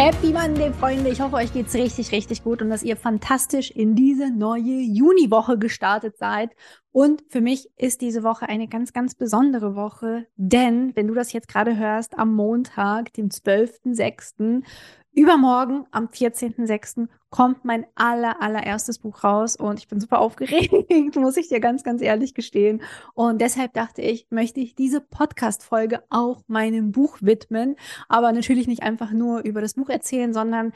Happy Monday, Freunde. Ich hoffe, euch geht's richtig, richtig gut und dass ihr fantastisch in diese neue Juniwoche gestartet seid. Und für mich ist diese Woche eine ganz, ganz besondere Woche, denn wenn du das jetzt gerade hörst, am Montag, dem 12.06., Übermorgen, am 14.06., kommt mein aller, allererstes Buch raus und ich bin super aufgeregt, muss ich dir ganz, ganz ehrlich gestehen. Und deshalb dachte ich, möchte ich diese Podcast-Folge auch meinem Buch widmen, aber natürlich nicht einfach nur über das Buch erzählen, sondern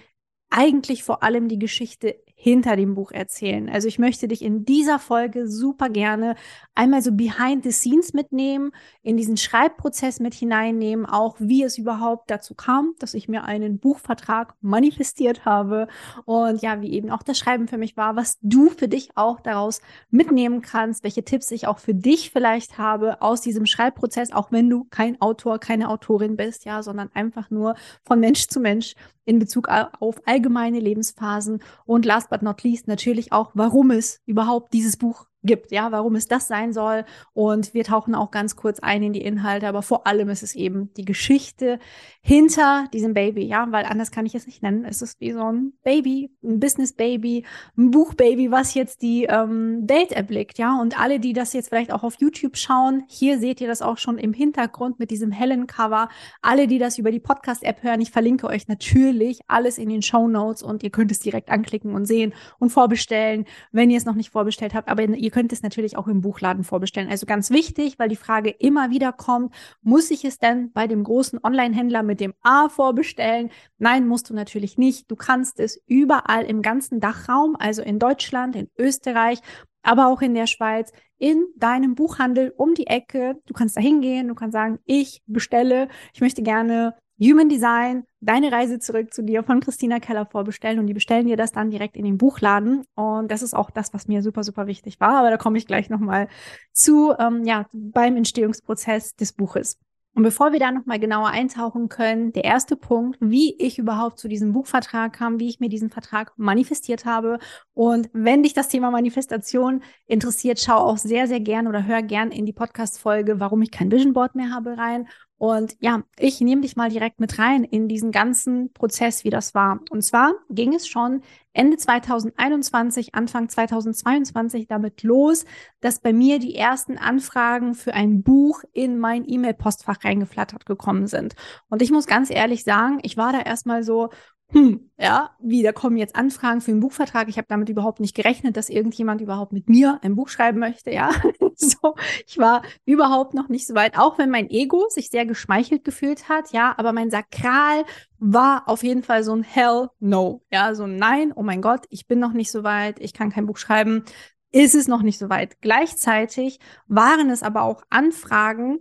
eigentlich vor allem die Geschichte hinter dem Buch erzählen. Also ich möchte dich in dieser Folge super gerne einmal so behind the scenes mitnehmen, in diesen Schreibprozess mit hineinnehmen, auch wie es überhaupt dazu kam, dass ich mir einen Buchvertrag manifestiert habe und ja, wie eben auch das Schreiben für mich war, was du für dich auch daraus mitnehmen kannst, welche Tipps ich auch für dich vielleicht habe aus diesem Schreibprozess, auch wenn du kein Autor, keine Autorin bist, ja, sondern einfach nur von Mensch zu Mensch in Bezug auf allgemeine Lebensphasen und last but not least natürlich auch, warum es überhaupt dieses Buch gibt, ja, warum es das sein soll. Und wir tauchen auch ganz kurz ein in die Inhalte, aber vor allem ist es eben die Geschichte hinter diesem Baby, ja, weil anders kann ich es nicht nennen. Es ist wie so ein Baby, ein Business-Baby, ein Buchbaby, was jetzt die ähm, Welt erblickt, ja. Und alle, die das jetzt vielleicht auch auf YouTube schauen, hier seht ihr das auch schon im Hintergrund mit diesem hellen Cover. Alle, die das über die Podcast-App hören, ich verlinke euch natürlich alles in den Show Notes und ihr könnt es direkt anklicken und sehen und vorbestellen, wenn ihr es noch nicht vorbestellt habt. Aber ihr könnt es natürlich auch im Buchladen vorbestellen. Also ganz wichtig, weil die Frage immer wieder kommt, muss ich es denn bei dem großen Online-Händler mit dem A vorbestellen? Nein, musst du natürlich nicht. Du kannst es überall im ganzen Dachraum, also in Deutschland, in Österreich, aber auch in der Schweiz, in deinem Buchhandel um die Ecke. Du kannst da hingehen, du kannst sagen, ich bestelle, ich möchte gerne Human Design, deine Reise zurück zu dir von Christina Keller vorbestellen und die bestellen dir das dann direkt in den Buchladen. Und das ist auch das, was mir super, super wichtig war. Aber da komme ich gleich nochmal zu, ähm, ja, beim Entstehungsprozess des Buches. Und bevor wir da nochmal genauer eintauchen können, der erste Punkt, wie ich überhaupt zu diesem Buchvertrag kam, wie ich mir diesen Vertrag manifestiert habe. Und wenn dich das Thema Manifestation interessiert, schau auch sehr, sehr gern oder hör gern in die Podcast-Folge, warum ich kein Vision Board mehr habe rein. Und ja, ich nehme dich mal direkt mit rein in diesen ganzen Prozess, wie das war. Und zwar ging es schon Ende 2021, Anfang 2022 damit los, dass bei mir die ersten Anfragen für ein Buch in mein E-Mail-Postfach reingeflattert gekommen sind. Und ich muss ganz ehrlich sagen, ich war da erstmal so, hm, ja, wie, da kommen jetzt Anfragen für einen Buchvertrag. Ich habe damit überhaupt nicht gerechnet, dass irgendjemand überhaupt mit mir ein Buch schreiben möchte, ja. so, ich war überhaupt noch nicht so weit, auch wenn mein Ego sich sehr geschmeichelt gefühlt hat, ja, aber mein Sakral war auf jeden Fall so ein Hell no, ja, so ein Nein, oh mein Gott, ich bin noch nicht so weit, ich kann kein Buch schreiben, ist es noch nicht so weit. Gleichzeitig waren es aber auch Anfragen,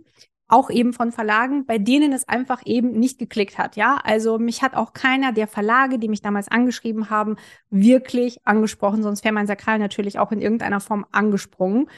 auch eben von Verlagen, bei denen es einfach eben nicht geklickt hat. Ja, also mich hat auch keiner der Verlage, die mich damals angeschrieben haben, wirklich angesprochen. Sonst wäre mein Sakral natürlich auch in irgendeiner Form angesprungen.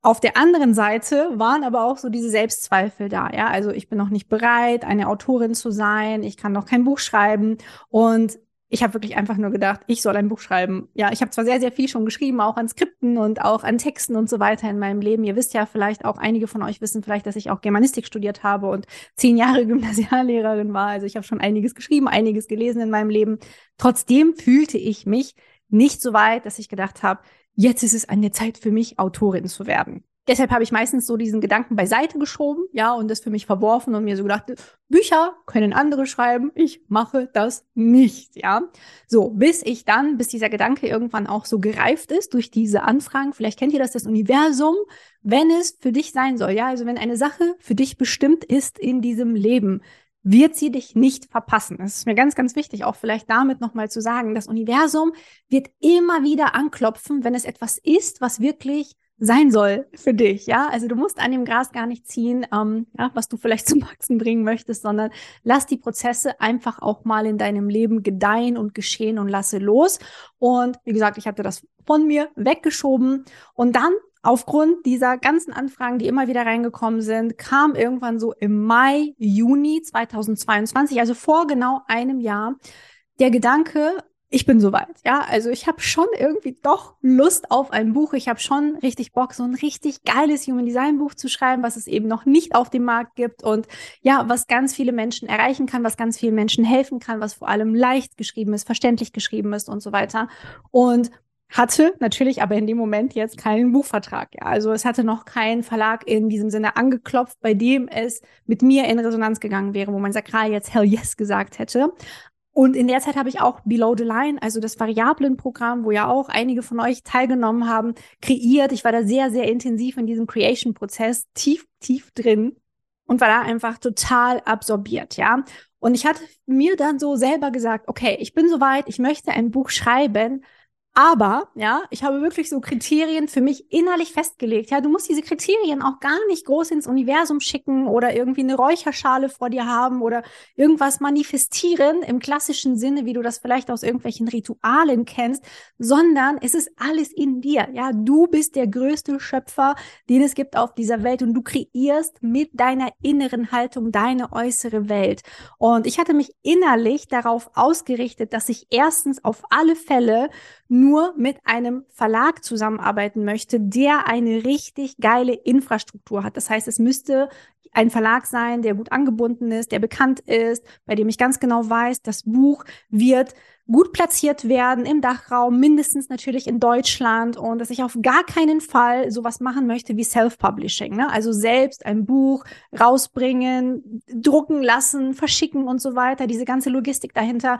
Auf der anderen Seite waren aber auch so diese Selbstzweifel da. Ja, also ich bin noch nicht bereit, eine Autorin zu sein. Ich kann noch kein Buch schreiben und ich habe wirklich einfach nur gedacht, ich soll ein Buch schreiben. Ja, ich habe zwar sehr, sehr viel schon geschrieben, auch an Skripten und auch an Texten und so weiter in meinem Leben. Ihr wisst ja vielleicht auch, einige von euch wissen vielleicht, dass ich auch Germanistik studiert habe und zehn Jahre Gymnasiallehrerin war. Also ich habe schon einiges geschrieben, einiges gelesen in meinem Leben. Trotzdem fühlte ich mich nicht so weit, dass ich gedacht habe, jetzt ist es an der Zeit für mich, Autorin zu werden. Deshalb habe ich meistens so diesen Gedanken beiseite geschoben, ja, und das für mich verworfen und mir so gedacht, Bücher können andere schreiben, ich mache das nicht, ja. So, bis ich dann, bis dieser Gedanke irgendwann auch so gereift ist durch diese Anfragen, vielleicht kennt ihr das, das Universum, wenn es für dich sein soll, ja, also wenn eine Sache für dich bestimmt ist in diesem Leben, wird sie dich nicht verpassen. Das ist mir ganz, ganz wichtig, auch vielleicht damit nochmal zu sagen, das Universum wird immer wieder anklopfen, wenn es etwas ist, was wirklich sein soll für dich, ja. Also du musst an dem Gras gar nicht ziehen, ähm, ja, was du vielleicht zum Wachsen bringen möchtest, sondern lass die Prozesse einfach auch mal in deinem Leben gedeihen und geschehen und lasse los. Und wie gesagt, ich hatte das von mir weggeschoben und dann aufgrund dieser ganzen Anfragen, die immer wieder reingekommen sind, kam irgendwann so im Mai, Juni 2022, also vor genau einem Jahr, der Gedanke, ich bin soweit. Ja, also ich habe schon irgendwie doch Lust auf ein Buch. Ich habe schon richtig Bock, so ein richtig geiles Human Design Buch zu schreiben, was es eben noch nicht auf dem Markt gibt und ja, was ganz viele Menschen erreichen kann, was ganz vielen Menschen helfen kann, was vor allem leicht geschrieben ist, verständlich geschrieben ist und so weiter. Und hatte natürlich aber in dem Moment jetzt keinen Buchvertrag. Ja. Also es hatte noch keinen Verlag in diesem Sinne angeklopft, bei dem es mit mir in Resonanz gegangen wäre, wo mein Sakral jetzt Hell Yes gesagt hätte. Und in der Zeit habe ich auch Below the Line, also das Variablenprogramm, wo ja auch einige von euch teilgenommen haben, kreiert. Ich war da sehr, sehr intensiv in diesem Creation-Prozess, tief, tief drin und war da einfach total absorbiert, ja. Und ich hatte mir dann so selber gesagt, okay, ich bin soweit, ich möchte ein Buch schreiben, aber, ja, ich habe wirklich so Kriterien für mich innerlich festgelegt. Ja, du musst diese Kriterien auch gar nicht groß ins Universum schicken oder irgendwie eine Räucherschale vor dir haben oder irgendwas manifestieren im klassischen Sinne, wie du das vielleicht aus irgendwelchen Ritualen kennst, sondern es ist alles in dir. Ja, du bist der größte Schöpfer, den es gibt auf dieser Welt und du kreierst mit deiner inneren Haltung deine äußere Welt. Und ich hatte mich innerlich darauf ausgerichtet, dass ich erstens auf alle Fälle nur mit einem Verlag zusammenarbeiten möchte, der eine richtig geile Infrastruktur hat. Das heißt, es müsste ein Verlag sein, der gut angebunden ist, der bekannt ist, bei dem ich ganz genau weiß, das Buch wird gut platziert werden im Dachraum, mindestens natürlich in Deutschland und dass ich auf gar keinen Fall sowas machen möchte wie Self-Publishing, ne? also selbst ein Buch rausbringen, drucken lassen, verschicken und so weiter, diese ganze Logistik dahinter,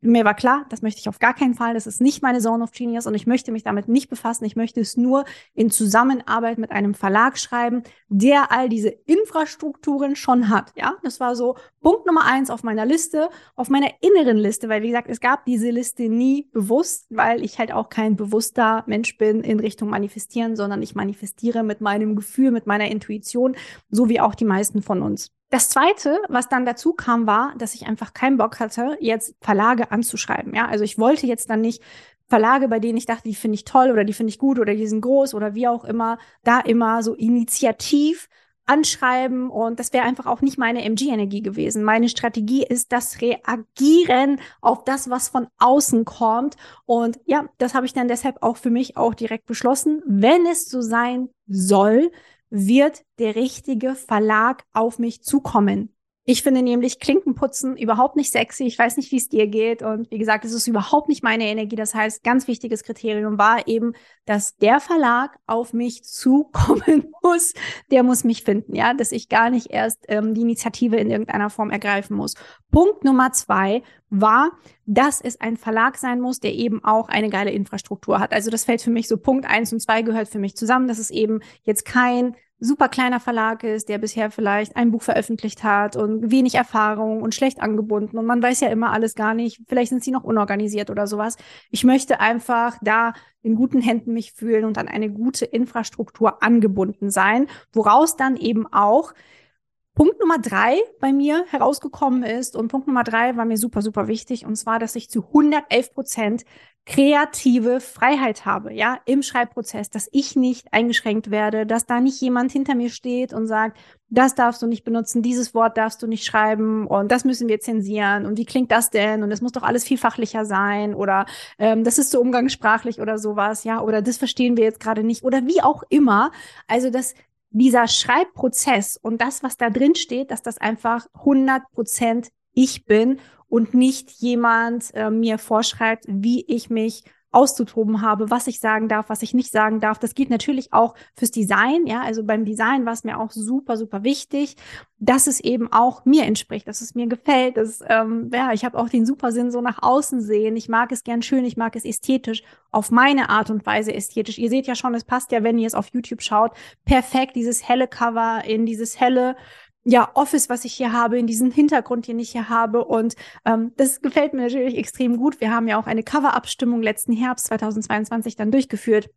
mir war klar, das möchte ich auf gar keinen Fall. Das ist nicht meine Zone of Genius und ich möchte mich damit nicht befassen. Ich möchte es nur in Zusammenarbeit mit einem Verlag schreiben, der all diese Infrastrukturen schon hat. Ja, das war so Punkt Nummer eins auf meiner Liste, auf meiner inneren Liste, weil wie gesagt, es gab diese Liste nie bewusst, weil ich halt auch kein bewusster Mensch bin in Richtung manifestieren, sondern ich manifestiere mit meinem Gefühl, mit meiner Intuition, so wie auch die meisten von uns. Das zweite, was dann dazu kam, war, dass ich einfach keinen Bock hatte, jetzt Verlage anzuschreiben. Ja, also ich wollte jetzt dann nicht Verlage, bei denen ich dachte, die finde ich toll oder die finde ich gut oder die sind groß oder wie auch immer, da immer so initiativ anschreiben und das wäre einfach auch nicht meine MG-Energie gewesen. Meine Strategie ist das Reagieren auf das, was von außen kommt und ja, das habe ich dann deshalb auch für mich auch direkt beschlossen. Wenn es so sein soll, wird der richtige Verlag auf mich zukommen. Ich finde nämlich Klinkenputzen überhaupt nicht sexy. Ich weiß nicht, wie es dir geht. Und wie gesagt, es ist überhaupt nicht meine Energie. Das heißt, ganz wichtiges Kriterium war eben, dass der Verlag auf mich zukommen muss. Der muss mich finden, ja, dass ich gar nicht erst ähm, die Initiative in irgendeiner Form ergreifen muss. Punkt Nummer zwei war, dass es ein Verlag sein muss, der eben auch eine geile Infrastruktur hat. Also das fällt für mich so Punkt eins und zwei gehört für mich zusammen. Das ist eben jetzt kein super kleiner Verlag ist, der bisher vielleicht ein Buch veröffentlicht hat und wenig Erfahrung und schlecht angebunden und man weiß ja immer alles gar nicht, vielleicht sind sie noch unorganisiert oder sowas. Ich möchte einfach da in guten Händen mich fühlen und an eine gute Infrastruktur angebunden sein, woraus dann eben auch Punkt Nummer drei bei mir herausgekommen ist und Punkt Nummer drei war mir super, super wichtig und zwar, dass ich zu 111 Prozent kreative Freiheit habe, ja, im Schreibprozess, dass ich nicht eingeschränkt werde, dass da nicht jemand hinter mir steht und sagt, das darfst du nicht benutzen, dieses Wort darfst du nicht schreiben und das müssen wir zensieren und wie klingt das denn und es muss doch alles vielfachlicher sein oder ähm, das ist so umgangssprachlich oder sowas, ja, oder das verstehen wir jetzt gerade nicht oder wie auch immer. Also, dass dieser Schreibprozess und das, was da drin steht, dass das einfach 100 Prozent ich bin und nicht jemand äh, mir vorschreibt, wie ich mich auszutoben habe, was ich sagen darf, was ich nicht sagen darf. Das geht natürlich auch fürs Design, ja. Also beim Design war es mir auch super, super wichtig, dass es eben auch mir entspricht, dass es mir gefällt. Dass, ähm, ja, ich habe auch den super Sinn so nach außen sehen. Ich mag es gern schön, ich mag es ästhetisch, auf meine Art und Weise ästhetisch. Ihr seht ja schon, es passt ja, wenn ihr es auf YouTube schaut, perfekt, dieses helle Cover in dieses helle ja, Office, was ich hier habe, in diesen Hintergrund, den ich hier habe. Und ähm, das gefällt mir natürlich extrem gut. Wir haben ja auch eine Cover-Abstimmung letzten Herbst 2022 dann durchgeführt.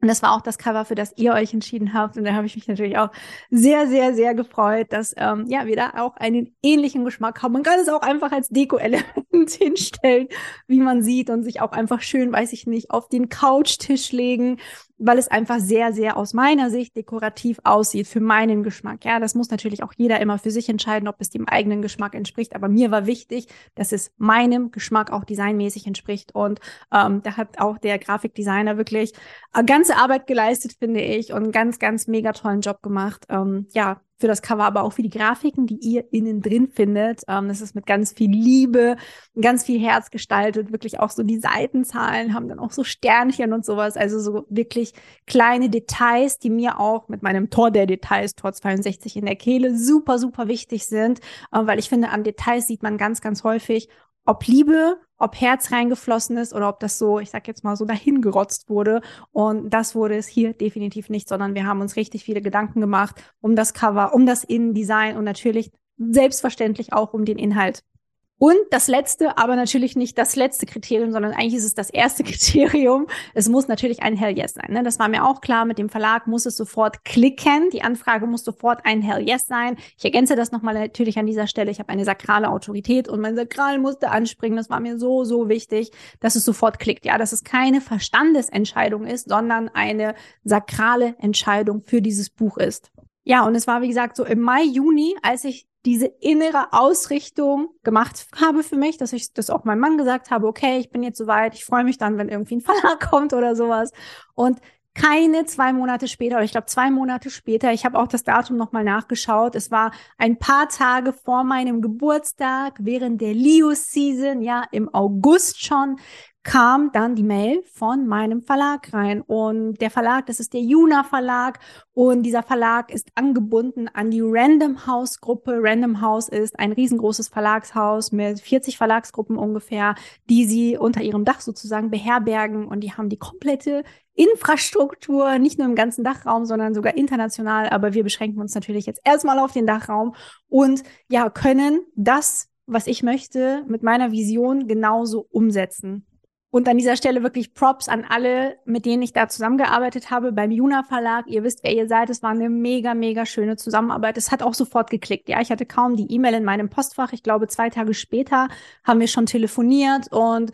Und das war auch das Cover, für das ihr euch entschieden habt. Und da habe ich mich natürlich auch sehr, sehr, sehr gefreut, dass ähm, ja, wir da auch einen ähnlichen Geschmack haben. Man kann es auch einfach als Deko-Element hinstellen, wie man sieht, und sich auch einfach schön, weiß ich nicht, auf den Couchtisch legen weil es einfach sehr, sehr aus meiner Sicht dekorativ aussieht für meinen Geschmack. Ja, das muss natürlich auch jeder immer für sich entscheiden, ob es dem eigenen Geschmack entspricht. Aber mir war wichtig, dass es meinem Geschmack auch designmäßig entspricht. Und ähm, da hat auch der Grafikdesigner wirklich eine ganze Arbeit geleistet, finde ich, und einen ganz, ganz mega tollen Job gemacht. Ähm, ja, für das Cover, aber auch für die Grafiken, die ihr innen drin findet. Ähm, das ist mit ganz viel Liebe, ganz viel Herz gestaltet. Wirklich auch so die Seitenzahlen haben dann auch so Sternchen und sowas. Also so wirklich kleine Details, die mir auch mit meinem Tor der Details, Tor 62 in der Kehle, super, super wichtig sind. Äh, weil ich finde, an Details sieht man ganz, ganz häufig, ob Liebe, ob Herz reingeflossen ist oder ob das so, ich sag jetzt mal so dahin gerotzt wurde. Und das wurde es hier definitiv nicht, sondern wir haben uns richtig viele Gedanken gemacht um das Cover, um das Innendesign und natürlich selbstverständlich auch um den Inhalt. Und das letzte, aber natürlich nicht das letzte Kriterium, sondern eigentlich ist es das erste Kriterium. Es muss natürlich ein Hell Yes sein. Ne? Das war mir auch klar. Mit dem Verlag muss es sofort klicken. Die Anfrage muss sofort ein Hell Yes sein. Ich ergänze das nochmal natürlich an dieser Stelle. Ich habe eine sakrale Autorität und mein Sakral musste anspringen. Das war mir so, so wichtig, dass es sofort klickt. Ja, dass es keine Verstandesentscheidung ist, sondern eine sakrale Entscheidung für dieses Buch ist. Ja, und es war, wie gesagt, so im Mai, Juni, als ich diese innere Ausrichtung gemacht habe für mich, dass ich das auch meinem Mann gesagt habe, okay, ich bin jetzt soweit, ich freue mich dann, wenn irgendwie ein Verlag kommt oder sowas. Und keine zwei Monate später, oder ich glaube zwei Monate später, ich habe auch das Datum nochmal nachgeschaut, es war ein paar Tage vor meinem Geburtstag, während der Leo-Season, ja, im August schon, kam dann die Mail von meinem Verlag rein. Und der Verlag, das ist der Juna Verlag. Und dieser Verlag ist angebunden an die Random House Gruppe. Random House ist ein riesengroßes Verlagshaus mit 40 Verlagsgruppen ungefähr, die sie unter ihrem Dach sozusagen beherbergen. Und die haben die komplette Infrastruktur, nicht nur im ganzen Dachraum, sondern sogar international. Aber wir beschränken uns natürlich jetzt erstmal auf den Dachraum und ja, können das, was ich möchte, mit meiner Vision genauso umsetzen. Und an dieser Stelle wirklich Props an alle, mit denen ich da zusammengearbeitet habe beim Juna Verlag. Ihr wisst, wer ihr seid. Es war eine mega, mega schöne Zusammenarbeit. Es hat auch sofort geklickt. Ja, ich hatte kaum die E-Mail in meinem Postfach. Ich glaube, zwei Tage später haben wir schon telefoniert und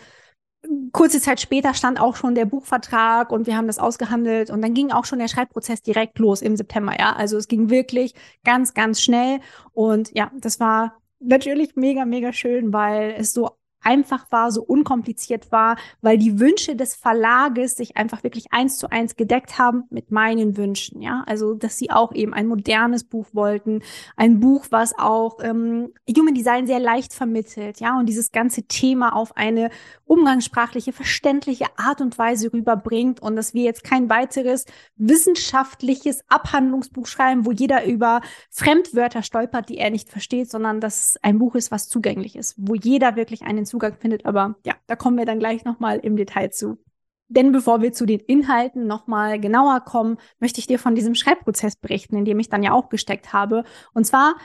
kurze Zeit später stand auch schon der Buchvertrag und wir haben das ausgehandelt und dann ging auch schon der Schreibprozess direkt los im September. Ja, also es ging wirklich ganz, ganz schnell und ja, das war natürlich mega, mega schön, weil es so einfach war, so unkompliziert war, weil die Wünsche des Verlages sich einfach wirklich eins zu eins gedeckt haben mit meinen Wünschen. Ja, also dass sie auch eben ein modernes Buch wollten, ein Buch, was auch ähm, Human Design sehr leicht vermittelt. Ja, und dieses ganze Thema auf eine umgangssprachliche, verständliche Art und Weise rüberbringt und dass wir jetzt kein weiteres wissenschaftliches Abhandlungsbuch schreiben, wo jeder über Fremdwörter stolpert, die er nicht versteht, sondern dass ein Buch ist, was zugänglich ist, wo jeder wirklich einen Zugang findet. Aber ja, da kommen wir dann gleich nochmal im Detail zu. Denn bevor wir zu den Inhalten nochmal genauer kommen, möchte ich dir von diesem Schreibprozess berichten, in dem ich dann ja auch gesteckt habe. Und zwar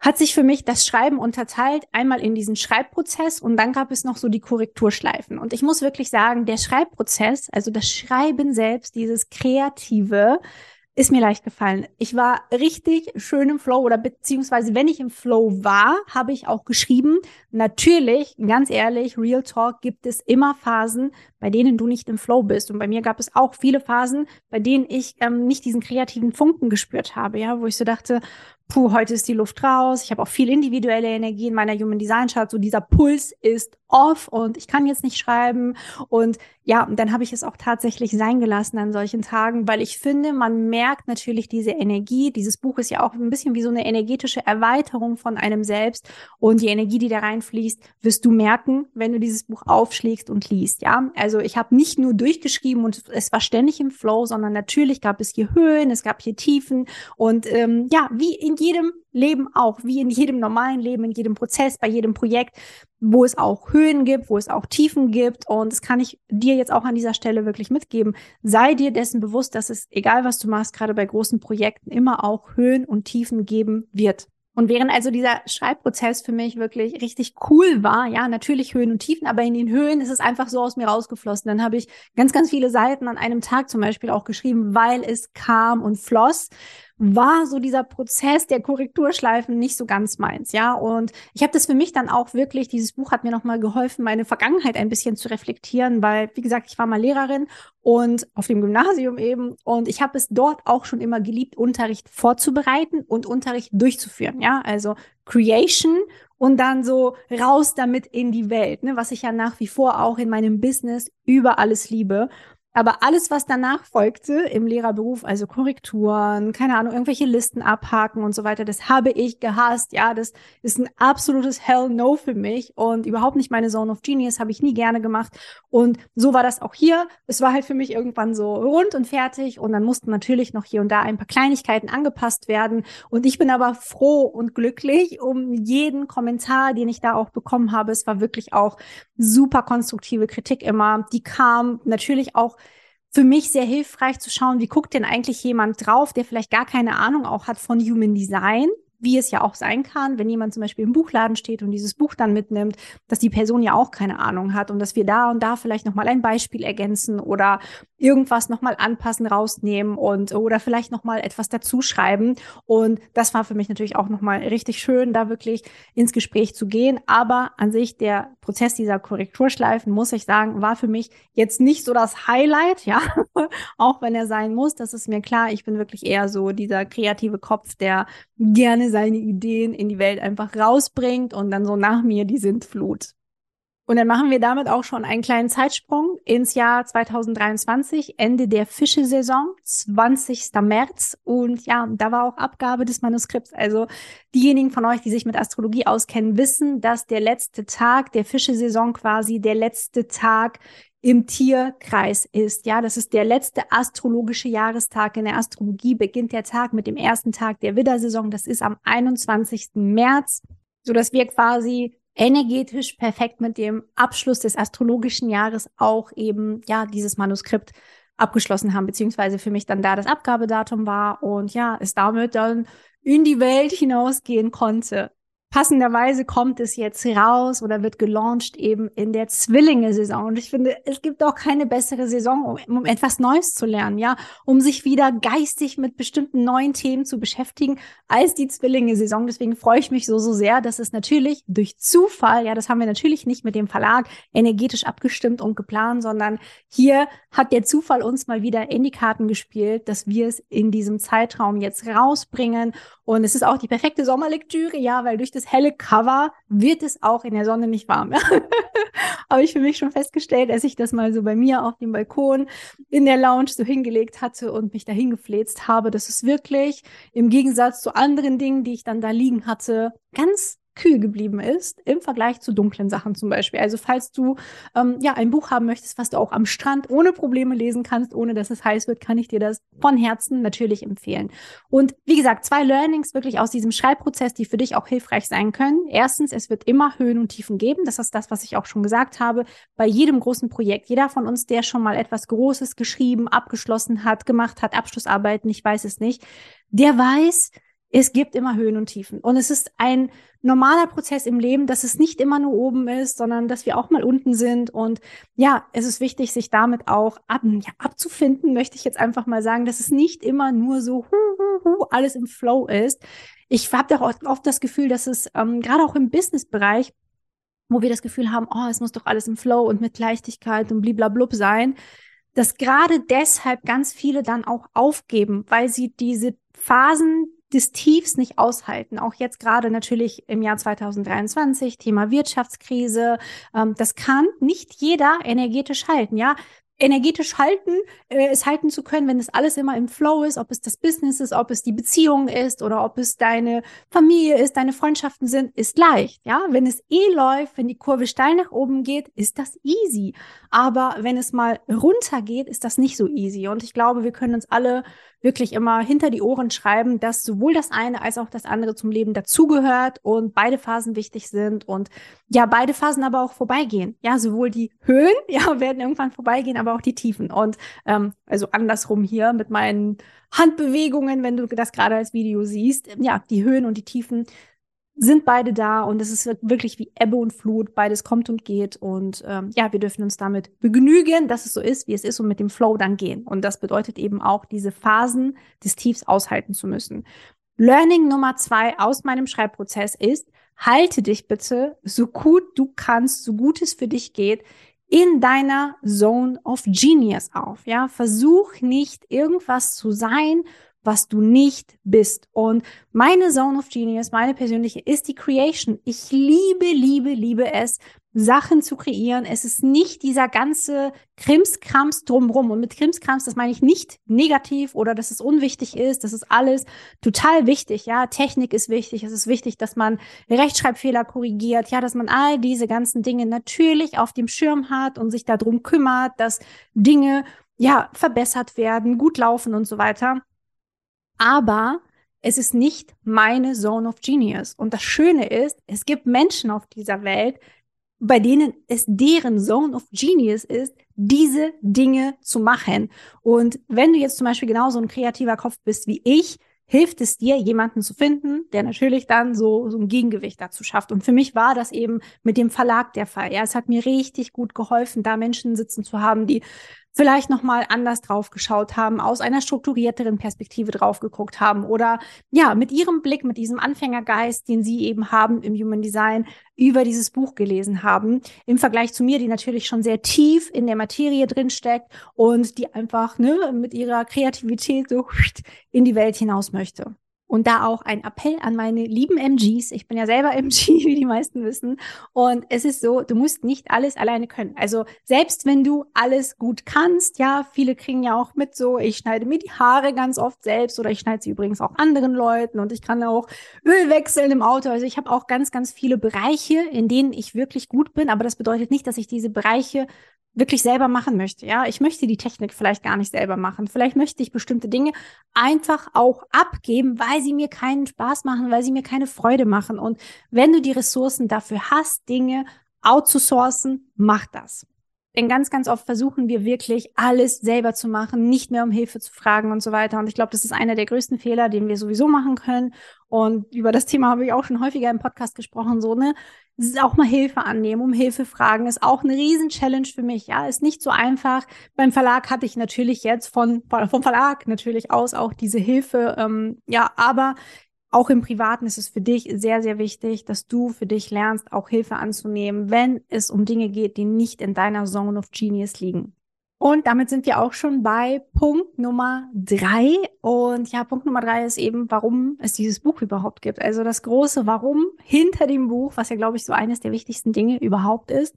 hat sich für mich das Schreiben unterteilt, einmal in diesen Schreibprozess und dann gab es noch so die Korrekturschleifen. Und ich muss wirklich sagen, der Schreibprozess, also das Schreiben selbst, dieses Kreative, ist mir leicht gefallen. Ich war richtig schön im Flow oder beziehungsweise wenn ich im Flow war, habe ich auch geschrieben. Natürlich, ganz ehrlich, Real Talk gibt es immer Phasen, bei denen du nicht im Flow bist. Und bei mir gab es auch viele Phasen, bei denen ich ähm, nicht diesen kreativen Funken gespürt habe, ja, wo ich so dachte, puh, heute ist die Luft raus. Ich habe auch viel individuelle Energie in meiner Human Design Chart. So dieser Puls ist off und ich kann jetzt nicht schreiben. Und ja, und dann habe ich es auch tatsächlich sein gelassen an solchen Tagen, weil ich finde, man merkt natürlich diese Energie. Dieses Buch ist ja auch ein bisschen wie so eine energetische Erweiterung von einem selbst. Und die Energie, die da reinfließt, wirst du merken, wenn du dieses Buch aufschlägst und liest. Ja, also ich habe nicht nur durchgeschrieben und es war ständig im Flow, sondern natürlich gab es hier Höhen, es gab hier Tiefen und ähm, ja, wie in jedem Leben auch, wie in jedem normalen Leben, in jedem Prozess, bei jedem Projekt, wo es auch Höhen gibt, wo es auch Tiefen gibt. Und das kann ich dir jetzt auch an dieser Stelle wirklich mitgeben. Sei dir dessen bewusst, dass es, egal was du machst, gerade bei großen Projekten, immer auch Höhen und Tiefen geben wird. Und während also dieser Schreibprozess für mich wirklich richtig cool war, ja, natürlich Höhen und Tiefen, aber in den Höhen ist es einfach so aus mir rausgeflossen. Dann habe ich ganz, ganz viele Seiten an einem Tag zum Beispiel auch geschrieben, weil es kam und floss war so dieser Prozess der Korrekturschleifen nicht so ganz meins, ja. Und ich habe das für mich dann auch wirklich, dieses Buch hat mir nochmal geholfen, meine Vergangenheit ein bisschen zu reflektieren, weil, wie gesagt, ich war mal Lehrerin und auf dem Gymnasium eben und ich habe es dort auch schon immer geliebt, Unterricht vorzubereiten und Unterricht durchzuführen, ja. Also Creation und dann so raus damit in die Welt, ne, was ich ja nach wie vor auch in meinem Business über alles liebe. Aber alles, was danach folgte im Lehrerberuf, also Korrekturen, keine Ahnung, irgendwelche Listen abhaken und so weiter, das habe ich gehasst. Ja, das ist ein absolutes Hell No für mich und überhaupt nicht meine Zone of Genius, habe ich nie gerne gemacht. Und so war das auch hier. Es war halt für mich irgendwann so rund und fertig und dann mussten natürlich noch hier und da ein paar Kleinigkeiten angepasst werden. Und ich bin aber froh und glücklich um jeden Kommentar, den ich da auch bekommen habe. Es war wirklich auch super konstruktive Kritik immer. Die kam natürlich auch für mich sehr hilfreich zu schauen, wie guckt denn eigentlich jemand drauf, der vielleicht gar keine Ahnung auch hat von Human Design wie es ja auch sein kann, wenn jemand zum Beispiel im Buchladen steht und dieses Buch dann mitnimmt, dass die Person ja auch keine Ahnung hat und dass wir da und da vielleicht nochmal ein Beispiel ergänzen oder irgendwas nochmal anpassen, rausnehmen und oder vielleicht nochmal etwas dazuschreiben. Und das war für mich natürlich auch nochmal richtig schön, da wirklich ins Gespräch zu gehen. Aber an sich der Prozess dieser Korrekturschleifen, muss ich sagen, war für mich jetzt nicht so das Highlight, ja, auch wenn er sein muss. Das ist mir klar. Ich bin wirklich eher so dieser kreative Kopf, der gerne seine Ideen in die Welt einfach rausbringt und dann so nach mir die Sintflut. Und dann machen wir damit auch schon einen kleinen Zeitsprung ins Jahr 2023, Ende der Fischesaison, 20. März. Und ja, da war auch Abgabe des Manuskripts. Also diejenigen von euch, die sich mit Astrologie auskennen, wissen, dass der letzte Tag der Fischesaison quasi der letzte Tag im Tierkreis ist. Ja, das ist der letzte astrologische Jahrestag. In der Astrologie beginnt der Tag mit dem ersten Tag der Widdersaison. Das ist am 21. März, so dass wir quasi energetisch perfekt mit dem Abschluss des astrologischen Jahres auch eben, ja, dieses Manuskript abgeschlossen haben, beziehungsweise für mich dann da das Abgabedatum war und ja, es damit dann in die Welt hinausgehen konnte. Passenderweise kommt es jetzt raus oder wird gelauncht eben in der Zwillinge-Saison. Und ich finde, es gibt auch keine bessere Saison, um, um, etwas Neues zu lernen, ja, um sich wieder geistig mit bestimmten neuen Themen zu beschäftigen, als die Zwillinge-Saison. Deswegen freue ich mich so, so sehr, dass es natürlich durch Zufall, ja, das haben wir natürlich nicht mit dem Verlag energetisch abgestimmt und geplant, sondern hier hat der Zufall uns mal wieder in die Karten gespielt, dass wir es in diesem Zeitraum jetzt rausbringen. Und es ist auch die perfekte Sommerlektüre, ja, weil durch das helle Cover wird es auch in der Sonne nicht warm. Habe ich für mich schon festgestellt, als ich das mal so bei mir auf dem Balkon in der Lounge so hingelegt hatte und mich dahin gefläzt habe, dass es wirklich im Gegensatz zu anderen Dingen, die ich dann da liegen hatte, ganz kühl geblieben ist im Vergleich zu dunklen Sachen zum Beispiel. Also falls du ähm, ja ein Buch haben möchtest, was du auch am Strand ohne Probleme lesen kannst, ohne dass es heiß wird, kann ich dir das von Herzen natürlich empfehlen. Und wie gesagt, zwei Learnings wirklich aus diesem Schreibprozess, die für dich auch hilfreich sein können. Erstens, es wird immer Höhen und Tiefen geben. Das ist das, was ich auch schon gesagt habe. Bei jedem großen Projekt, jeder von uns, der schon mal etwas Großes geschrieben, abgeschlossen hat, gemacht hat, Abschlussarbeiten, ich weiß es nicht, der weiß, es gibt immer Höhen und Tiefen. Und es ist ein normaler Prozess im Leben, dass es nicht immer nur oben ist, sondern dass wir auch mal unten sind. Und ja, es ist wichtig, sich damit auch ab, ja, abzufinden, möchte ich jetzt einfach mal sagen, dass es nicht immer nur so hu, hu, hu, alles im Flow ist. Ich habe auch oft das Gefühl, dass es ähm, gerade auch im Business-Bereich, wo wir das Gefühl haben, oh, es muss doch alles im Flow und mit Leichtigkeit und bliblablub sein, dass gerade deshalb ganz viele dann auch aufgeben, weil sie diese Phasen des Tiefs nicht aushalten. Auch jetzt gerade natürlich im Jahr 2023, Thema Wirtschaftskrise. Ähm, das kann nicht jeder energetisch halten. Ja, energetisch halten, äh, es halten zu können, wenn es alles immer im Flow ist, ob es das Business ist, ob es die Beziehung ist oder ob es deine Familie ist, deine Freundschaften sind, ist leicht. Ja, wenn es eh läuft, wenn die Kurve steil nach oben geht, ist das easy. Aber wenn es mal runter geht, ist das nicht so easy. Und ich glaube, wir können uns alle wirklich immer hinter die Ohren schreiben, dass sowohl das eine als auch das andere zum Leben dazugehört und beide Phasen wichtig sind und ja, beide Phasen aber auch vorbeigehen. Ja, sowohl die Höhen, ja, werden irgendwann vorbeigehen, aber auch die Tiefen. Und ähm, also andersrum hier mit meinen Handbewegungen, wenn du das gerade als Video siehst, ja, die Höhen und die Tiefen sind beide da und es ist wirklich wie Ebbe und Flut, beides kommt und geht und ähm, ja, wir dürfen uns damit begnügen, dass es so ist, wie es ist und mit dem Flow dann gehen. Und das bedeutet eben auch, diese Phasen des Tiefs aushalten zu müssen. Learning Nummer zwei aus meinem Schreibprozess ist, halte dich bitte so gut du kannst, so gut es für dich geht, in deiner Zone of Genius auf. Ja, versuch nicht irgendwas zu sein, was du nicht bist. Und meine Zone of Genius, meine persönliche, ist die Creation. Ich liebe, liebe, liebe es, Sachen zu kreieren. Es ist nicht dieser ganze Krimskrams drumrum. Und mit Krimskrams, das meine ich nicht negativ oder dass es unwichtig ist. Das ist alles total wichtig. Ja, Technik ist wichtig. Es ist wichtig, dass man Rechtschreibfehler korrigiert. Ja, dass man all diese ganzen Dinge natürlich auf dem Schirm hat und sich darum kümmert, dass Dinge ja verbessert werden, gut laufen und so weiter aber es ist nicht meine Zone of Genius. Und das Schöne ist, es gibt Menschen auf dieser Welt, bei denen es deren Zone of Genius ist, diese Dinge zu machen. Und wenn du jetzt zum Beispiel genauso ein kreativer Kopf bist wie ich, hilft es dir, jemanden zu finden, der natürlich dann so, so ein Gegengewicht dazu schafft. Und für mich war das eben mit dem Verlag der Fall. Ja, es hat mir richtig gut geholfen, da Menschen sitzen zu haben, die vielleicht nochmal anders drauf geschaut haben, aus einer strukturierteren Perspektive drauf geguckt haben oder ja, mit ihrem Blick, mit diesem Anfängergeist, den sie eben haben im Human Design, über dieses Buch gelesen haben, im Vergleich zu mir, die natürlich schon sehr tief in der Materie drin steckt und die einfach ne, mit ihrer Kreativität so in die Welt hinaus möchte. Und da auch ein Appell an meine lieben MGs. Ich bin ja selber MG, wie die meisten wissen. Und es ist so, du musst nicht alles alleine können. Also selbst wenn du alles gut kannst, ja, viele kriegen ja auch mit so, ich schneide mir die Haare ganz oft selbst oder ich schneide sie übrigens auch anderen Leuten und ich kann auch Öl wechseln im Auto. Also ich habe auch ganz, ganz viele Bereiche, in denen ich wirklich gut bin. Aber das bedeutet nicht, dass ich diese Bereiche wirklich selber machen möchte. Ja, ich möchte die Technik vielleicht gar nicht selber machen. Vielleicht möchte ich bestimmte Dinge einfach auch abgeben, weil sie mir keinen Spaß machen, weil sie mir keine Freude machen. Und wenn du die Ressourcen dafür hast, Dinge outzusourcen, mach das. Denn ganz, ganz oft versuchen wir wirklich alles selber zu machen, nicht mehr um Hilfe zu fragen und so weiter. Und ich glaube, das ist einer der größten Fehler, den wir sowieso machen können. Und über das Thema habe ich auch schon häufiger im Podcast gesprochen. So, ne? Auch mal Hilfe annehmen, um Hilfe fragen, ist auch eine Riesen-Challenge für mich. Ja, ist nicht so einfach. Beim Verlag hatte ich natürlich jetzt von, vom Verlag natürlich aus auch diese Hilfe. Ähm, ja, aber auch im Privaten ist es für dich sehr, sehr wichtig, dass du für dich lernst, auch Hilfe anzunehmen, wenn es um Dinge geht, die nicht in deiner Zone of Genius liegen. Und damit sind wir auch schon bei Punkt Nummer drei. Und ja, Punkt Nummer drei ist eben, warum es dieses Buch überhaupt gibt. Also das große Warum hinter dem Buch, was ja, glaube ich, so eines der wichtigsten Dinge überhaupt ist.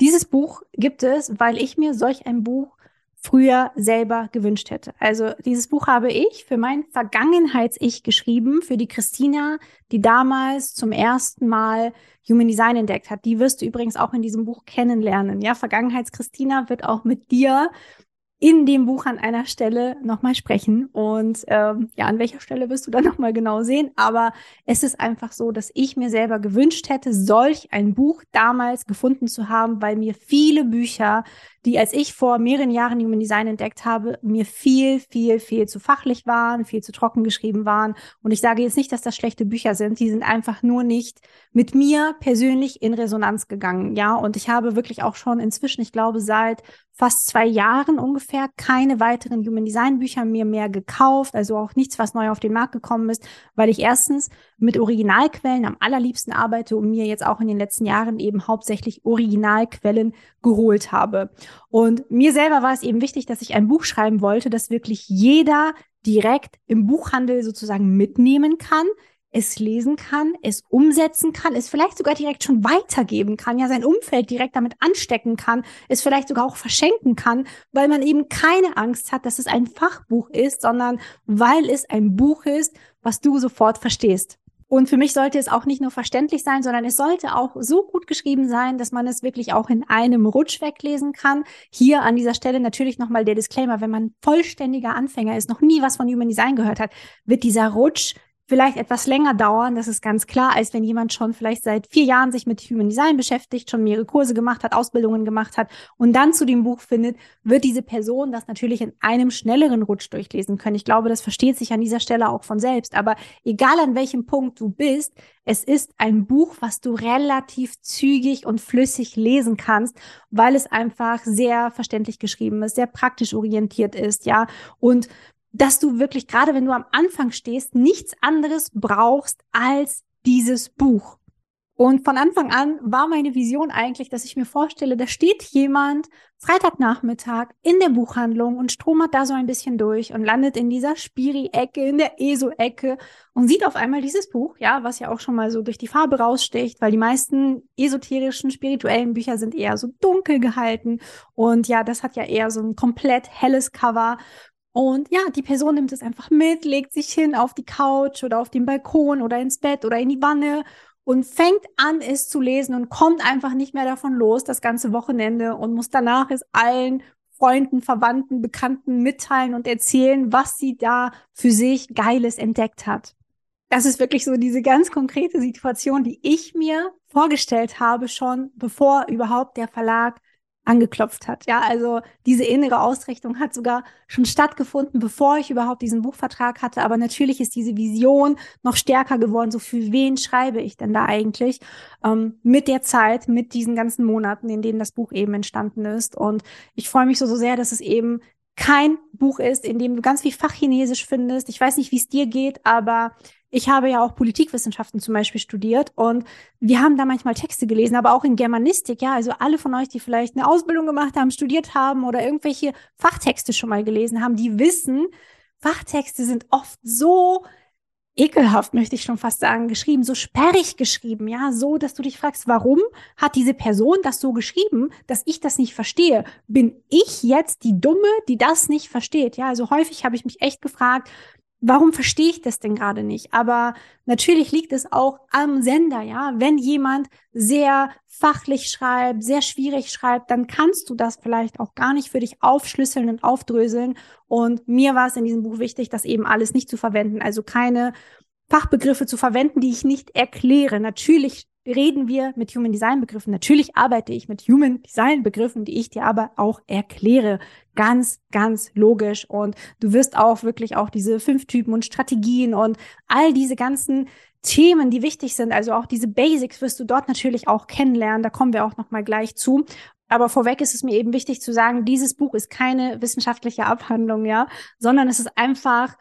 Dieses Buch gibt es, weil ich mir solch ein Buch früher selber gewünscht hätte. Also dieses Buch habe ich für mein Vergangenheits-Ich geschrieben, für die Christina, die damals zum ersten Mal Human Design entdeckt hat. Die wirst du übrigens auch in diesem Buch kennenlernen. Ja, Vergangenheits-Christina wird auch mit dir in dem Buch an einer Stelle nochmal sprechen. Und ähm, ja, an welcher Stelle wirst du dann nochmal genau sehen. Aber es ist einfach so, dass ich mir selber gewünscht hätte, solch ein Buch damals gefunden zu haben, weil mir viele Bücher die als ich vor mehreren Jahren Human Design entdeckt habe, mir viel, viel, viel zu fachlich waren, viel zu trocken geschrieben waren. Und ich sage jetzt nicht, dass das schlechte Bücher sind, die sind einfach nur nicht mit mir persönlich in Resonanz gegangen. Ja, und ich habe wirklich auch schon inzwischen, ich glaube, seit fast zwei Jahren ungefähr keine weiteren Human Design Bücher mir mehr gekauft, also auch nichts, was neu auf den Markt gekommen ist, weil ich erstens mit Originalquellen am allerliebsten arbeite und mir jetzt auch in den letzten Jahren eben hauptsächlich Originalquellen geholt habe. Und mir selber war es eben wichtig, dass ich ein Buch schreiben wollte, das wirklich jeder direkt im Buchhandel sozusagen mitnehmen kann, es lesen kann, es umsetzen kann, es vielleicht sogar direkt schon weitergeben kann, ja sein Umfeld direkt damit anstecken kann, es vielleicht sogar auch verschenken kann, weil man eben keine Angst hat, dass es ein Fachbuch ist, sondern weil es ein Buch ist, was du sofort verstehst. Und für mich sollte es auch nicht nur verständlich sein, sondern es sollte auch so gut geschrieben sein, dass man es wirklich auch in einem Rutsch weglesen kann. Hier an dieser Stelle natürlich nochmal der Disclaimer, wenn man vollständiger Anfänger ist, noch nie was von Human Design gehört hat, wird dieser Rutsch vielleicht etwas länger dauern, das ist ganz klar, als wenn jemand schon vielleicht seit vier Jahren sich mit Human Design beschäftigt, schon mehrere Kurse gemacht hat, Ausbildungen gemacht hat und dann zu dem Buch findet, wird diese Person das natürlich in einem schnelleren Rutsch durchlesen können. Ich glaube, das versteht sich an dieser Stelle auch von selbst. Aber egal an welchem Punkt du bist, es ist ein Buch, was du relativ zügig und flüssig lesen kannst, weil es einfach sehr verständlich geschrieben ist, sehr praktisch orientiert ist, ja. Und dass du wirklich, gerade wenn du am Anfang stehst, nichts anderes brauchst als dieses Buch. Und von Anfang an war meine Vision eigentlich, dass ich mir vorstelle, da steht jemand Freitagnachmittag in der Buchhandlung und stromert da so ein bisschen durch und landet in dieser Spiri-Ecke, in der ESO-Ecke und sieht auf einmal dieses Buch, ja, was ja auch schon mal so durch die Farbe raussticht, weil die meisten esoterischen, spirituellen Bücher sind eher so dunkel gehalten und ja, das hat ja eher so ein komplett helles Cover und ja, die Person nimmt es einfach mit, legt sich hin auf die Couch oder auf den Balkon oder ins Bett oder in die Wanne und fängt an, es zu lesen und kommt einfach nicht mehr davon los, das ganze Wochenende und muss danach es allen Freunden, Verwandten, Bekannten mitteilen und erzählen, was sie da für sich Geiles entdeckt hat. Das ist wirklich so diese ganz konkrete Situation, die ich mir vorgestellt habe, schon bevor überhaupt der Verlag angeklopft hat. Ja, also diese innere Ausrichtung hat sogar schon stattgefunden, bevor ich überhaupt diesen Buchvertrag hatte. Aber natürlich ist diese Vision noch stärker geworden. So für wen schreibe ich denn da eigentlich ähm, mit der Zeit, mit diesen ganzen Monaten, in denen das Buch eben entstanden ist. Und ich freue mich so, so sehr, dass es eben kein Buch ist, in dem du ganz viel Fachchinesisch findest. Ich weiß nicht, wie es dir geht, aber ich habe ja auch Politikwissenschaften zum Beispiel studiert und wir haben da manchmal Texte gelesen, aber auch in Germanistik, ja, also alle von euch, die vielleicht eine Ausbildung gemacht haben, studiert haben oder irgendwelche Fachtexte schon mal gelesen haben, die wissen, Fachtexte sind oft so ekelhaft, möchte ich schon fast sagen, geschrieben, so sperrig geschrieben, ja, so, dass du dich fragst, warum hat diese Person das so geschrieben, dass ich das nicht verstehe? Bin ich jetzt die Dumme, die das nicht versteht? Ja, also häufig habe ich mich echt gefragt, warum verstehe ich das denn gerade nicht? Aber natürlich liegt es auch am Sender, ja. Wenn jemand sehr fachlich schreibt, sehr schwierig schreibt, dann kannst du das vielleicht auch gar nicht für dich aufschlüsseln und aufdröseln. Und mir war es in diesem Buch wichtig, das eben alles nicht zu verwenden. Also keine Fachbegriffe zu verwenden, die ich nicht erkläre. Natürlich reden wir mit Human Design Begriffen. Natürlich arbeite ich mit Human Design Begriffen, die ich dir aber auch erkläre. Ganz, ganz logisch. Und du wirst auch wirklich auch diese fünf Typen und Strategien und all diese ganzen Themen, die wichtig sind, also auch diese Basics wirst du dort natürlich auch kennenlernen. Da kommen wir auch noch mal gleich zu. Aber vorweg ist es mir eben wichtig zu sagen, dieses Buch ist keine wissenschaftliche Abhandlung, ja, sondern es ist einfach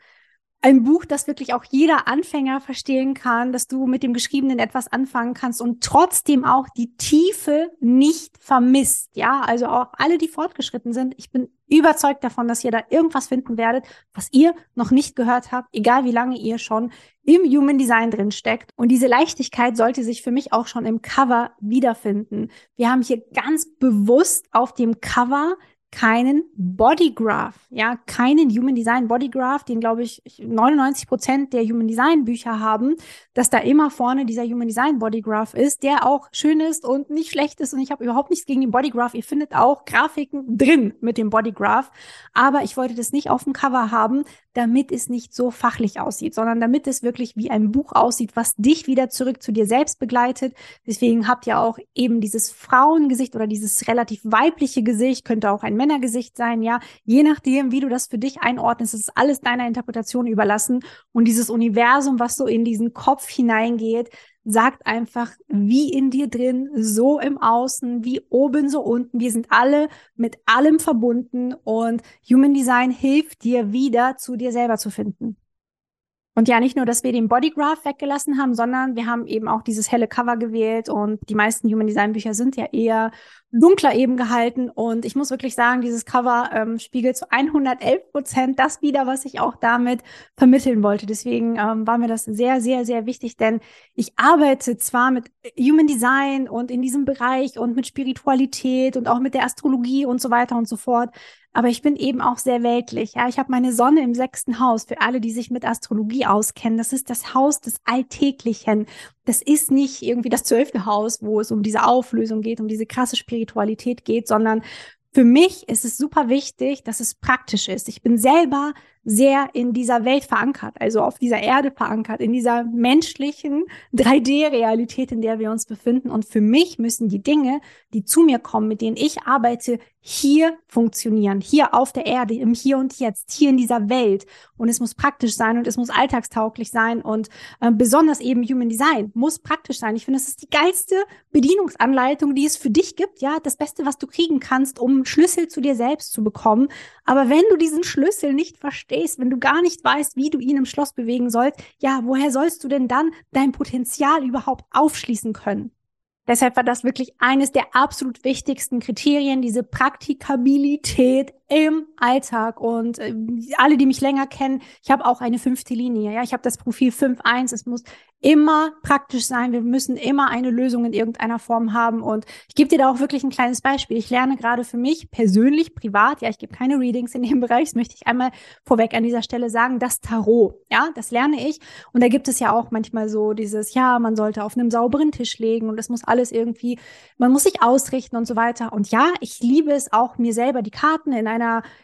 ein Buch, das wirklich auch jeder Anfänger verstehen kann, dass du mit dem Geschriebenen etwas anfangen kannst und trotzdem auch die Tiefe nicht vermisst. Ja, also auch alle, die fortgeschritten sind. Ich bin überzeugt davon, dass ihr da irgendwas finden werdet, was ihr noch nicht gehört habt, egal wie lange ihr schon im Human Design drin steckt. Und diese Leichtigkeit sollte sich für mich auch schon im Cover wiederfinden. Wir haben hier ganz bewusst auf dem Cover keinen Bodygraph, ja, keinen Human Design Bodygraph, den glaube ich 99 Prozent der Human Design Bücher haben, dass da immer vorne dieser Human Design Bodygraph ist, der auch schön ist und nicht schlecht ist und ich habe überhaupt nichts gegen den Bodygraph. Ihr findet auch Grafiken drin mit dem Bodygraph, aber ich wollte das nicht auf dem Cover haben, damit es nicht so fachlich aussieht, sondern damit es wirklich wie ein Buch aussieht, was dich wieder zurück zu dir selbst begleitet. Deswegen habt ihr auch eben dieses Frauengesicht oder dieses relativ weibliche Gesicht, könnte auch ein Männergesicht sein, ja. Je nachdem, wie du das für dich einordnest, ist alles deiner Interpretation überlassen. Und dieses Universum, was so in diesen Kopf hineingeht, sagt einfach, wie in dir drin, so im Außen, wie oben, so unten. Wir sind alle mit allem verbunden und Human Design hilft dir wieder zu dir selber zu finden. Und ja, nicht nur, dass wir den Bodygraph weggelassen haben, sondern wir haben eben auch dieses helle Cover gewählt und die meisten Human Design Bücher sind ja eher dunkler eben gehalten und ich muss wirklich sagen, dieses Cover ähm, spiegelt zu 111 Prozent das wieder, was ich auch damit vermitteln wollte. Deswegen ähm, war mir das sehr, sehr, sehr wichtig, denn ich arbeite zwar mit Human Design und in diesem Bereich und mit Spiritualität und auch mit der Astrologie und so weiter und so fort, aber ich bin eben auch sehr weltlich. Ja, ich habe meine Sonne im sechsten Haus. Für alle, die sich mit Astrologie auskennen, das ist das Haus des Alltäglichen. Das ist nicht irgendwie das zwölfte Haus, wo es um diese Auflösung geht, um diese krasse Spiritualität geht, sondern für mich ist es super wichtig, dass es praktisch ist. Ich bin selber sehr in dieser Welt verankert, also auf dieser Erde verankert, in dieser menschlichen 3D-Realität, in der wir uns befinden. Und für mich müssen die Dinge, die zu mir kommen, mit denen ich arbeite, hier funktionieren, hier auf der Erde, im Hier und Jetzt, hier in dieser Welt. Und es muss praktisch sein und es muss alltagstauglich sein und äh, besonders eben Human Design muss praktisch sein. Ich finde, das ist die geilste Bedienungsanleitung, die es für dich gibt. Ja, das Beste, was du kriegen kannst, um Schlüssel zu dir selbst zu bekommen. Aber wenn du diesen Schlüssel nicht verstehst, wenn du gar nicht weißt, wie du ihn im Schloss bewegen sollst, ja, woher sollst du denn dann dein Potenzial überhaupt aufschließen können? Deshalb war das wirklich eines der absolut wichtigsten Kriterien, diese Praktikabilität im Alltag. Und äh, alle, die mich länger kennen, ich habe auch eine fünfte Linie. Ja, ich habe das Profil 5.1. Es muss immer praktisch sein. Wir müssen immer eine Lösung in irgendeiner Form haben. Und ich gebe dir da auch wirklich ein kleines Beispiel. Ich lerne gerade für mich persönlich, privat, ja, ich gebe keine Readings in dem Bereich, das möchte ich einmal vorweg an dieser Stelle sagen, das Tarot. Ja, das lerne ich. Und da gibt es ja auch manchmal so dieses, ja, man sollte auf einem sauberen Tisch legen und das muss alles irgendwie, man muss sich ausrichten und so weiter. Und ja, ich liebe es auch, mir selber die Karten in einer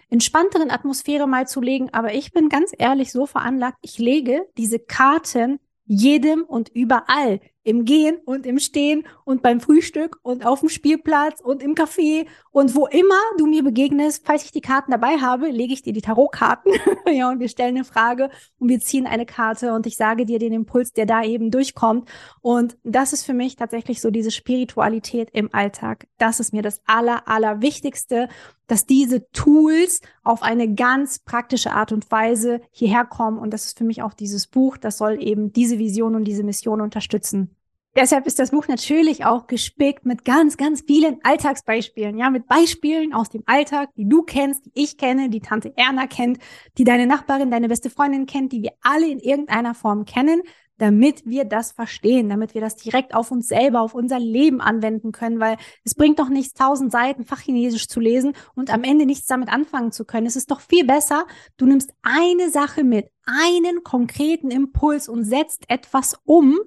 entspannteren Atmosphäre mal zu legen. Aber ich bin ganz ehrlich so veranlagt, ich lege diese Karten jedem und überall im Gehen und im Stehen und beim Frühstück und auf dem Spielplatz und im Café und wo immer du mir begegnest, falls ich die Karten dabei habe, lege ich dir die Tarotkarten. ja, und wir stellen eine Frage und wir ziehen eine Karte und ich sage dir den Impuls, der da eben durchkommt. Und das ist für mich tatsächlich so diese Spiritualität im Alltag. Das ist mir das aller, aller Wichtigste, dass diese Tools auf eine ganz praktische Art und Weise hierher kommen. Und das ist für mich auch dieses Buch, das soll eben diese Vision und diese Mission unterstützen. Deshalb ist das Buch natürlich auch gespickt mit ganz, ganz vielen Alltagsbeispielen, ja, mit Beispielen aus dem Alltag, die du kennst, die ich kenne, die Tante Erna kennt, die deine Nachbarin, deine beste Freundin kennt, die wir alle in irgendeiner Form kennen, damit wir das verstehen, damit wir das direkt auf uns selber, auf unser Leben anwenden können, weil es bringt doch nichts, tausend Seiten Fachchinesisch zu lesen und am Ende nichts damit anfangen zu können. Es ist doch viel besser, du nimmst eine Sache mit, einen konkreten Impuls und setzt etwas um,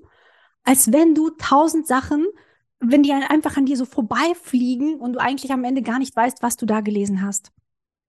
als wenn du tausend Sachen, wenn die einfach an dir so vorbeifliegen und du eigentlich am Ende gar nicht weißt, was du da gelesen hast.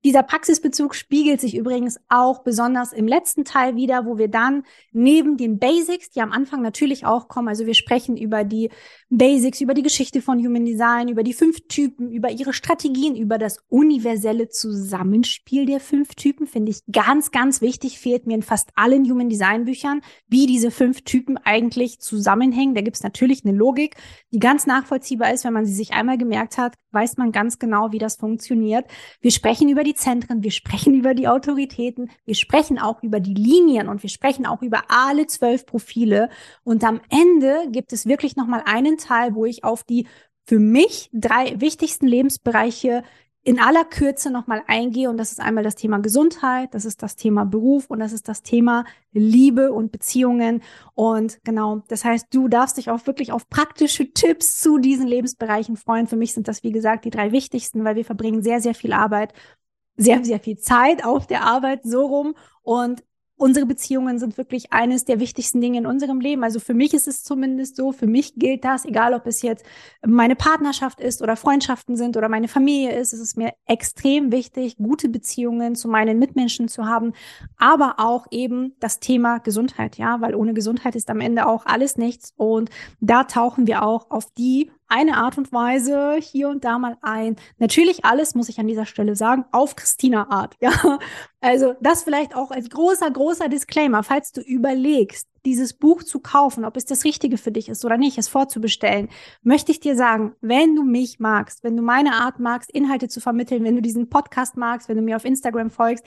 Dieser Praxisbezug spiegelt sich übrigens auch besonders im letzten Teil wieder, wo wir dann neben den Basics, die am Anfang natürlich auch kommen, also wir sprechen über die Basics, über die Geschichte von Human Design, über die fünf Typen, über ihre Strategien, über das universelle Zusammenspiel der fünf Typen, finde ich ganz, ganz wichtig, fehlt mir in fast allen Human Design Büchern, wie diese fünf Typen eigentlich zusammenhängen. Da gibt es natürlich eine Logik, die ganz nachvollziehbar ist, wenn man sie sich einmal gemerkt hat, weiß man ganz genau, wie das funktioniert. Wir sprechen über die Zentren, wir sprechen über die Autoritäten, wir sprechen auch über die Linien und wir sprechen auch über alle zwölf Profile. Und am Ende gibt es wirklich nochmal einen Teil, wo ich auf die für mich drei wichtigsten Lebensbereiche in aller Kürze nochmal eingehe. Und das ist einmal das Thema Gesundheit, das ist das Thema Beruf und das ist das Thema Liebe und Beziehungen. Und genau, das heißt, du darfst dich auch wirklich auf praktische Tipps zu diesen Lebensbereichen freuen. Für mich sind das, wie gesagt, die drei wichtigsten, weil wir verbringen sehr, sehr viel Arbeit sehr, sehr viel Zeit auf der Arbeit so rum. Und unsere Beziehungen sind wirklich eines der wichtigsten Dinge in unserem Leben. Also für mich ist es zumindest so, für mich gilt das, egal ob es jetzt meine Partnerschaft ist oder Freundschaften sind oder meine Familie ist, es ist mir extrem wichtig, gute Beziehungen zu meinen Mitmenschen zu haben, aber auch eben das Thema Gesundheit, ja, weil ohne Gesundheit ist am Ende auch alles nichts und da tauchen wir auch auf die eine Art und Weise hier und da mal ein. Natürlich alles, muss ich an dieser Stelle sagen, auf Christina Art. Ja, also das vielleicht auch als großer, großer Disclaimer, falls du überlegst, dieses Buch zu kaufen, ob es das Richtige für dich ist oder nicht, es vorzubestellen, möchte ich dir sagen, wenn du mich magst, wenn du meine Art magst, Inhalte zu vermitteln, wenn du diesen Podcast magst, wenn du mir auf Instagram folgst,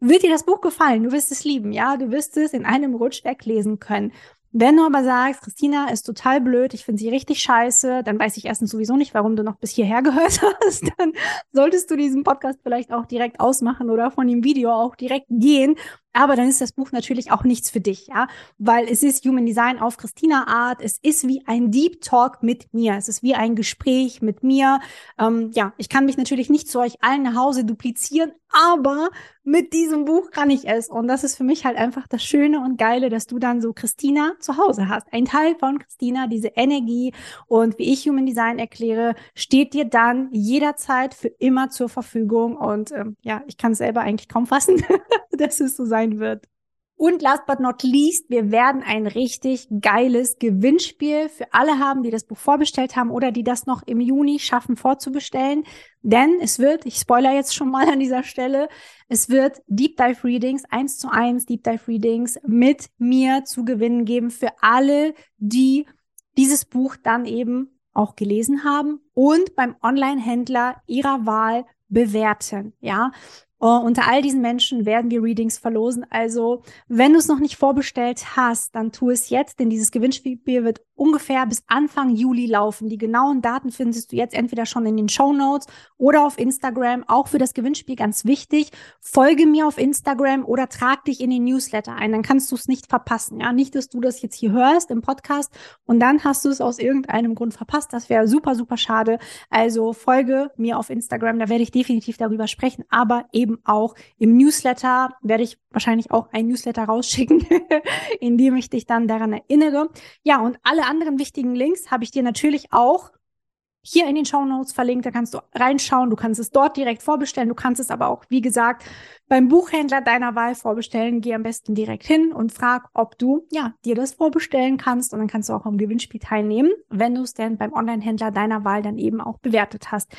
wird dir das Buch gefallen. Du wirst es lieben, ja, du wirst es in einem Rutsch weglesen können. Wenn du aber sagst, Christina ist total blöd, ich finde sie richtig scheiße, dann weiß ich erstens sowieso nicht, warum du noch bis hierher gehört hast. Dann solltest du diesen Podcast vielleicht auch direkt ausmachen oder von dem Video auch direkt gehen. Aber dann ist das Buch natürlich auch nichts für dich, ja, weil es ist Human Design auf Christina Art. Es ist wie ein Deep Talk mit mir. Es ist wie ein Gespräch mit mir. Ähm, ja, ich kann mich natürlich nicht zu euch allen nach Hause duplizieren, aber mit diesem Buch kann ich es. Und das ist für mich halt einfach das Schöne und Geile, dass du dann so Christina zu Hause hast. Ein Teil von Christina, diese Energie und wie ich Human Design erkläre, steht dir dann jederzeit für immer zur Verfügung. Und ähm, ja, ich kann es selber eigentlich kaum fassen, dass es so sein wird. Und last but not least, wir werden ein richtig geiles Gewinnspiel für alle haben, die das Buch vorbestellt haben oder die das noch im Juni schaffen vorzubestellen. Denn es wird, ich spoiler jetzt schon mal an dieser Stelle, es wird Deep Dive Readings, eins zu eins Deep Dive Readings mit mir zu gewinnen geben für alle, die dieses Buch dann eben auch gelesen haben und beim Online-Händler ihrer Wahl bewerten. Ja, Uh, unter all diesen Menschen werden wir Readings verlosen. Also, wenn du es noch nicht vorbestellt hast, dann tu es jetzt, denn dieses Gewinnspiel wird ungefähr bis Anfang Juli laufen. Die genauen Daten findest du jetzt entweder schon in den Show Notes oder auf Instagram. Auch für das Gewinnspiel ganz wichtig. Folge mir auf Instagram oder trag dich in den Newsletter ein. Dann kannst du es nicht verpassen. Ja, nicht, dass du das jetzt hier hörst im Podcast und dann hast du es aus irgendeinem Grund verpasst. Das wäre super, super schade. Also folge mir auf Instagram. Da werde ich definitiv darüber sprechen. Aber eben auch im Newsletter werde ich wahrscheinlich auch ein Newsletter rausschicken, in dem ich dich dann daran erinnere. Ja, und alle anderen wichtigen Links habe ich dir natürlich auch hier in den Show Notes verlinkt. Da kannst du reinschauen. Du kannst es dort direkt vorbestellen. Du kannst es aber auch, wie gesagt, beim Buchhändler deiner Wahl vorbestellen. Geh am besten direkt hin und frag, ob du ja dir das vorbestellen kannst. Und dann kannst du auch am Gewinnspiel teilnehmen, wenn du es denn beim Online-Händler deiner Wahl dann eben auch bewertet hast.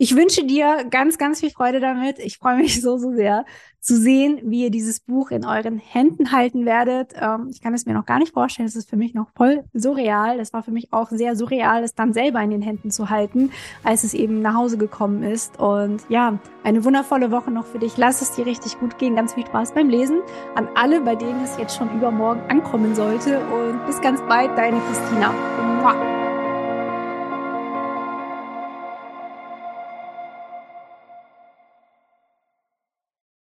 Ich wünsche dir ganz, ganz viel Freude damit. Ich freue mich so, so sehr zu sehen, wie ihr dieses Buch in euren Händen halten werdet. Ähm, ich kann es mir noch gar nicht vorstellen. Es ist für mich noch voll surreal. Das war für mich auch sehr surreal, es dann selber in den Händen zu halten, als es eben nach Hause gekommen ist. Und ja, eine wundervolle Woche noch für dich. Lass es dir richtig gut gehen. Ganz viel Spaß beim Lesen. An alle, bei denen es jetzt schon übermorgen ankommen sollte. Und bis ganz bald, deine Christina. Mua.